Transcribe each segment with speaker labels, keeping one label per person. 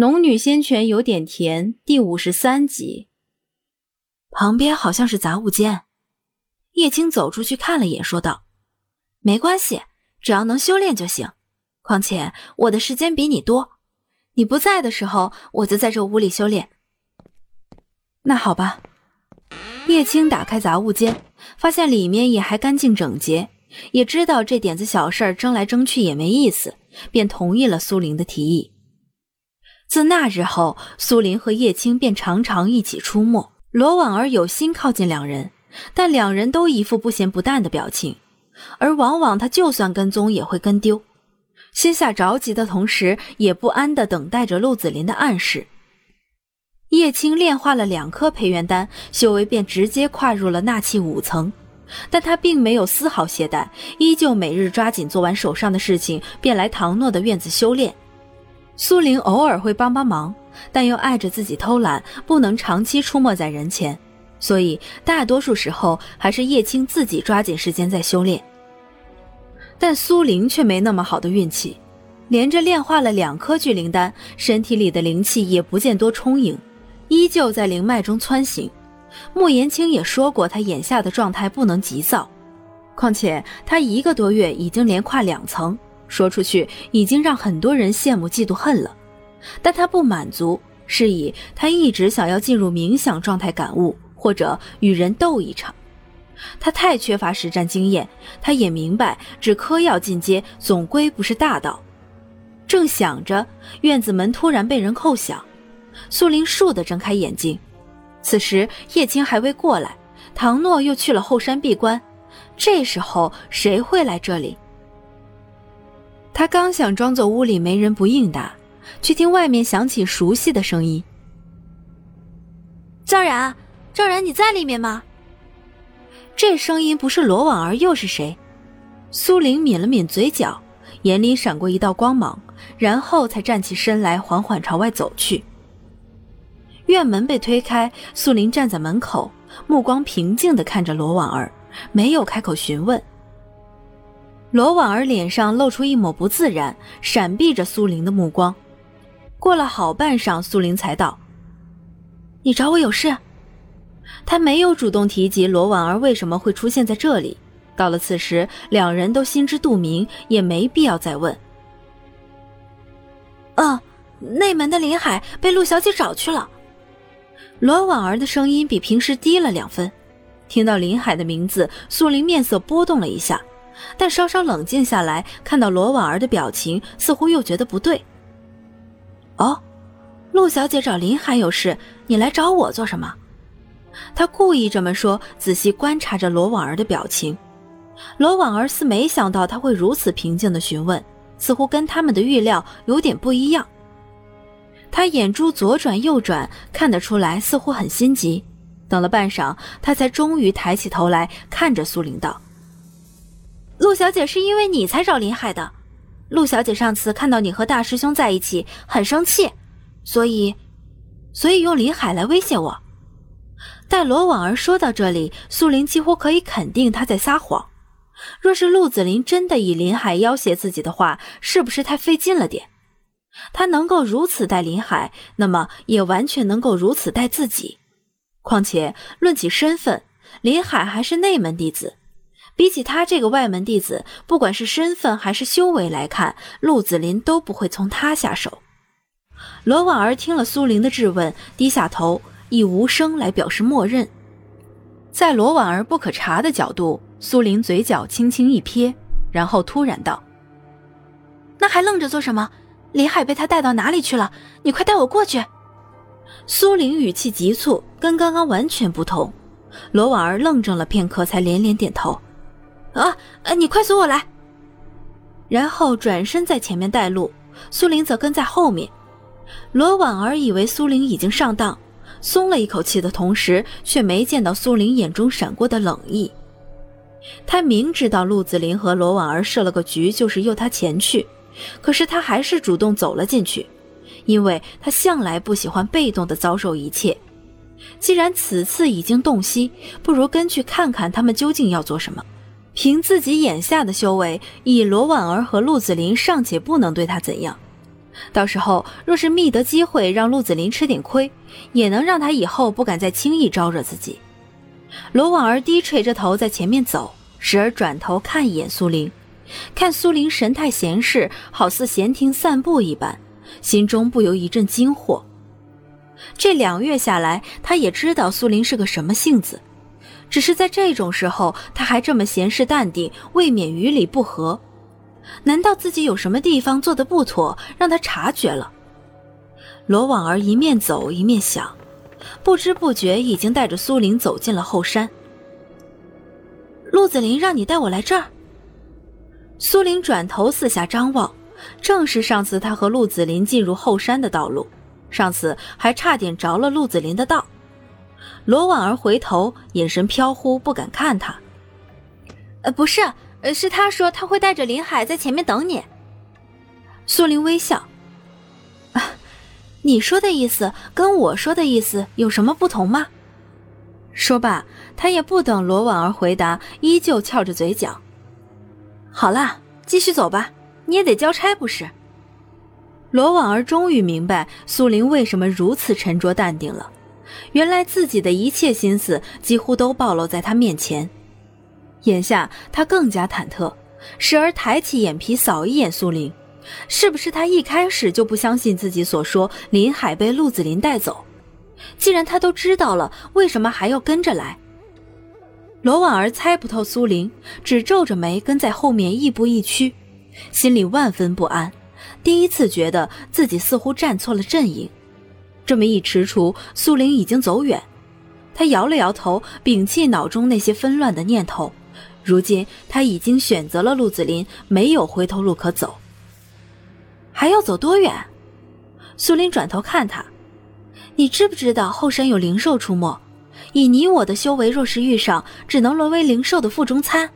Speaker 1: 农女仙泉有点甜，第五十三集。
Speaker 2: 旁边好像是杂物间，叶青走出去看了眼，说道：“没关系，只要能修炼就行。况且我的时间比你多，你不在的时候，我就在这屋里修炼。”
Speaker 1: 那好吧。叶青打开杂物间，发现里面也还干净整洁，也知道这点子小事争来争去也没意思，便同意了苏玲的提议。自那日后，苏林和叶青便常常一起出没。罗婉儿有心靠近两人，但两人都一副不咸不淡的表情，而往往他就算跟踪也会跟丢。心下着急的同时，也不安地等待着陆子霖的暗示。叶青炼化了两颗培元丹，修为便直接跨入了纳气五层，但他并没有丝毫懈怠，依旧每日抓紧做完手上的事情，便来唐诺的院子修炼。苏玲偶尔会帮帮忙，但又碍着自己偷懒，不能长期出没在人前，所以大多数时候还是叶青自己抓紧时间在修炼。但苏玲却没那么好的运气，连着炼化了两颗聚灵丹，身体里的灵气也不见多充盈，依旧在灵脉中窜行。莫言青也说过，他眼下的状态不能急躁，况且他一个多月已经连跨两层。说出去已经让很多人羡慕、嫉妒、恨了，但他不满足，是以他一直想要进入冥想状态感悟，或者与人斗一场。他太缺乏实战经验，他也明白只嗑药进阶总归不是大道。正想着，院子门突然被人叩响，苏林倏地睁开眼睛。此时叶青还未过来，唐诺又去了后山闭关，这时候谁会来这里？他刚想装作屋里没人不应答，却听外面响起熟悉的声音：“
Speaker 2: 赵然，赵然，你在里面吗？”
Speaker 1: 这声音不是罗婉儿又是谁？苏玲抿了抿嘴角，眼里闪过一道光芒，然后才站起身来，缓缓朝外走去。院门被推开，苏玲站在门口，目光平静地看着罗婉儿，没有开口询问。罗婉儿脸上露出一抹不自然，闪避着苏玲的目光。过了好半晌，苏玲才道：“你找我有事？”他没有主动提及罗婉儿为什么会出现在这里。到了此时，两人都心知肚明，也没必要再问。
Speaker 2: 嗯，内门的林海被陆小姐找去了。
Speaker 1: 罗婉儿的声音比平时低了两分。听到林海的名字，苏玲面色波动了一下。但稍稍冷静下来，看到罗婉儿的表情，似乎又觉得不对。哦，陆小姐找林海有事，你来找我做什么？他故意这么说，仔细观察着罗婉儿的表情。罗婉儿似没想到他会如此平静的询问，似乎跟他们的预料有点不一样。他眼珠左转右转，看得出来似乎很心急。等了半晌，他才终于抬起头来看着苏玲道。陆小姐是因为你才找林海的，陆小姐上次看到你和大师兄在一起很生气，所以，所以用林海来威胁我。待罗婉儿说到这里，苏林几乎可以肯定她在撒谎。若是陆子霖真的以林海要挟自己的话，是不是太费劲了点？他能够如此待林海，那么也完全能够如此待自己。况且论起身份，林海还是内门弟子。比起他这个外门弟子，不管是身份还是修为来看，陆子霖都不会从他下手。罗婉儿听了苏玲的质问，低下头，以无声来表示默认。在罗婉儿不可察的角度，苏玲嘴角轻轻一撇，然后突然道：“
Speaker 2: 那还愣着做什么？林海被他带到哪里去了？你快带我过去！”
Speaker 1: 苏玲语气急促，跟刚刚完全不同。罗婉儿愣怔了片刻，才连连点头。
Speaker 2: 啊，你快随我来。
Speaker 1: 然后转身在前面带路，苏玲则跟在后面。罗婉儿以为苏玲已经上当，松了一口气的同时，却没见到苏玲眼中闪过的冷意。他明知道陆子霖和罗婉儿设了个局，就是诱他前去，可是他还是主动走了进去，因为他向来不喜欢被动的遭受一切。既然此次已经洞悉，不如跟去看看他们究竟要做什么。凭自己眼下的修为，以罗婉儿和陆子霖尚且不能对他怎样，到时候若是觅得机会让陆子霖吃点亏，也能让他以后不敢再轻易招惹自己。罗婉儿低垂着头在前面走，时而转头看一眼苏林，看苏林神态闲适，好似闲庭散步一般，心中不由一阵惊惑。这两月下来，他也知道苏林是个什么性子，只是在这种时候，他还这么闲适淡定，未免于理不合。难道自己有什么地方做的不妥，让他察觉了？罗婉儿一面走一面想，不知不觉已经带着苏玲走进了后山。陆子霖让你带我来这儿。苏玲转头四下张望，正是上次他和陆子霖进入后山的道路，上次还差点着了陆子霖的道。罗婉儿回头，眼神飘忽，不敢看他。呃，不是。呃，是他说他会带着林海在前面等你。苏林微笑，啊，你说的意思跟我说的意思有什么不同吗？说罢，他也不等罗婉儿回答，依旧翘着嘴角。好啦，继续走吧，你也得交差不是？罗婉儿终于明白苏林为什么如此沉着淡定了，原来自己的一切心思几乎都暴露在他面前。眼下他更加忐忑，时而抬起眼皮扫一眼苏林，是不是他一开始就不相信自己所说林海被陆子霖带走？既然他都知道了，为什么还要跟着来？罗婉儿猜不透苏林，只皱着眉跟在后面亦步亦趋，心里万分不安。第一次觉得自己似乎站错了阵营。这么一踟蹰，苏林已经走远，他摇了摇头，摒弃脑中那些纷乱的念头。如今他已经选择了陆子霖，没有回头路可走。还要走多远？苏林转头看他，你知不知道后山有灵兽出没？以你我的修为，若是遇上，只能沦为灵兽的腹中餐。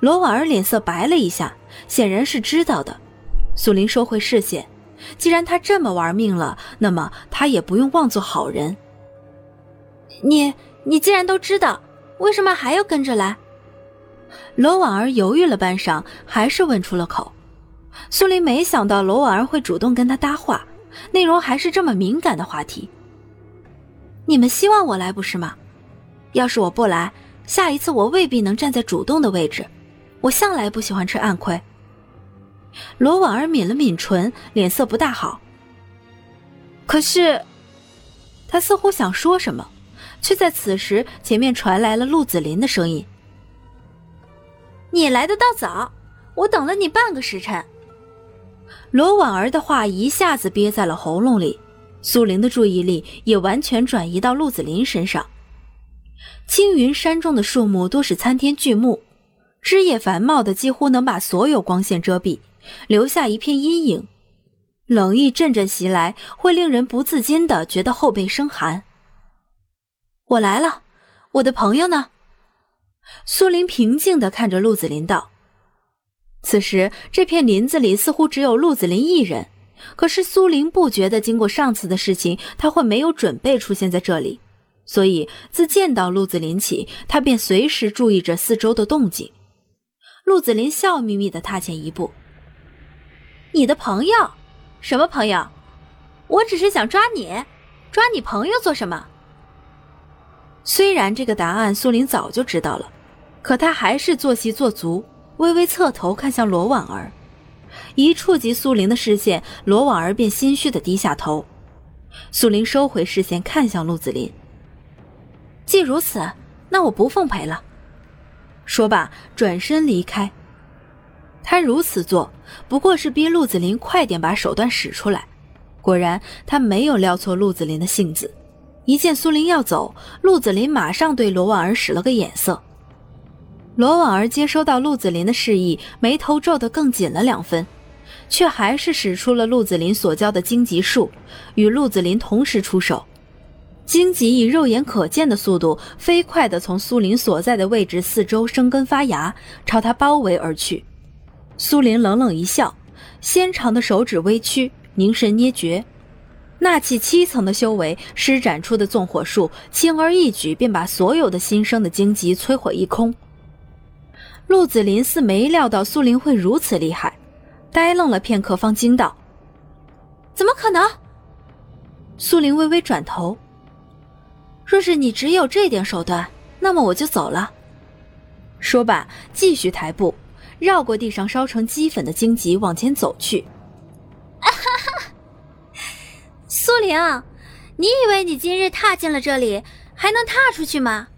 Speaker 1: 罗婉儿脸色白了一下，显然是知道的。苏林收回视线，既然他这么玩命了，那么他也不用妄做好人。你你既然都知道。为什么还要跟着来？罗婉儿犹豫了半晌，还是问出了口。苏林没想到罗婉儿会主动跟他搭话，内容还是这么敏感的话题。你们希望我来不是吗？要是我不来，下一次我未必能站在主动的位置。我向来不喜欢吃暗亏。罗婉儿抿了抿唇，脸色不大好。可是，他似乎想说什么。却在此时，前面传来了陆子霖的声音：“你来的倒早，我等了你半个时辰。”罗婉儿的话一下子憋在了喉咙里，苏玲的注意力也完全转移到陆子霖身上。青云山中的树木多是参天巨木，枝叶繁茂的几乎能把所有光线遮蔽，留下一片阴影。冷意阵阵袭来，会令人不自禁的觉得后背生寒。我来了，我的朋友呢？苏林平静的看着陆子霖道：“此时这片林子里似乎只有陆子霖一人，可是苏林不觉得经过上次的事情，他会没有准备出现在这里，所以自见到陆子霖起，他便随时注意着四周的动静。”陆子霖笑眯眯的踏前一步：“你的朋友？什么朋友？我只是想抓你，抓你朋友做什么？”虽然这个答案苏林早就知道了，可他还是做戏做足，微微侧头看向罗婉儿。一触及苏林的视线，罗婉儿便心虚的低下头。苏林收回视线，看向陆子霖。既如此，那我不奉陪了。说罢，转身离开。他如此做，不过是逼陆子霖快点把手段使出来。果然，他没有料错陆子霖的性子。一见苏林要走，陆子霖马上对罗婉儿使了个眼色。罗婉儿接收到陆子霖的示意，眉头皱得更紧了两分，却还是使出了陆子霖所教的荆棘术，与陆子霖同时出手。荆棘以肉眼可见的速度，飞快地从苏林所在的位置四周生根发芽，朝他包围而去。苏林冷冷一笑，纤长的手指微屈，凝神捏诀。纳气七层的修为施展出的纵火术，轻而易举便把所有的新生的荆棘摧毁一空。陆子霖似没料到苏林会如此厉害，呆愣了片刻，方惊道：“怎么可能？苏玲微微转头。若是你只有这点手段，那么我就走了。说罢，继续抬步，绕过地上烧成齑粉的荆棘，往前走去。
Speaker 2: 哈哈，苏玲，你以为你今日踏进了这里，还能踏出去吗？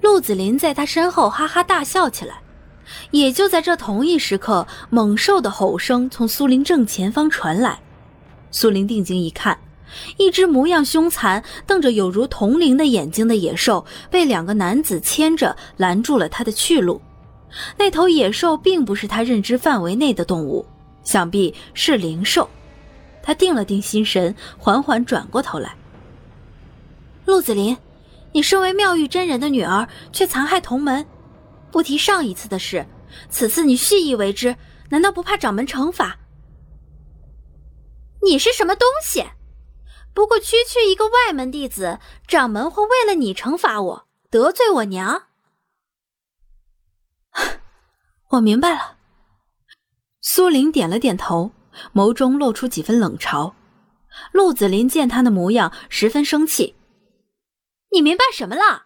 Speaker 1: 陆子霖在他身后哈哈大笑起来。也就在这同一时刻，猛兽的吼声从苏林正前方传来。苏林定睛一看，一只模样凶残、瞪着有如铜铃的眼睛的野兽被两个男子牵着拦住了他的去路。那头野兽并不是他认知范围内的动物，想必是灵兽。他定了定心神，缓缓转过头来：“陆子霖，你身为妙玉真人的女儿，却残害同门。”不提上一次的事，此次你蓄意为之，难道不怕掌门惩罚？
Speaker 2: 你是什么东西？不过区区一个外门弟子，掌门会为了你惩罚我，得罪我娘？
Speaker 1: 我明白了。苏玲点了点头，眸中露出几分冷嘲。陆子霖见他的模样，十分生气。
Speaker 2: 你明白什么了？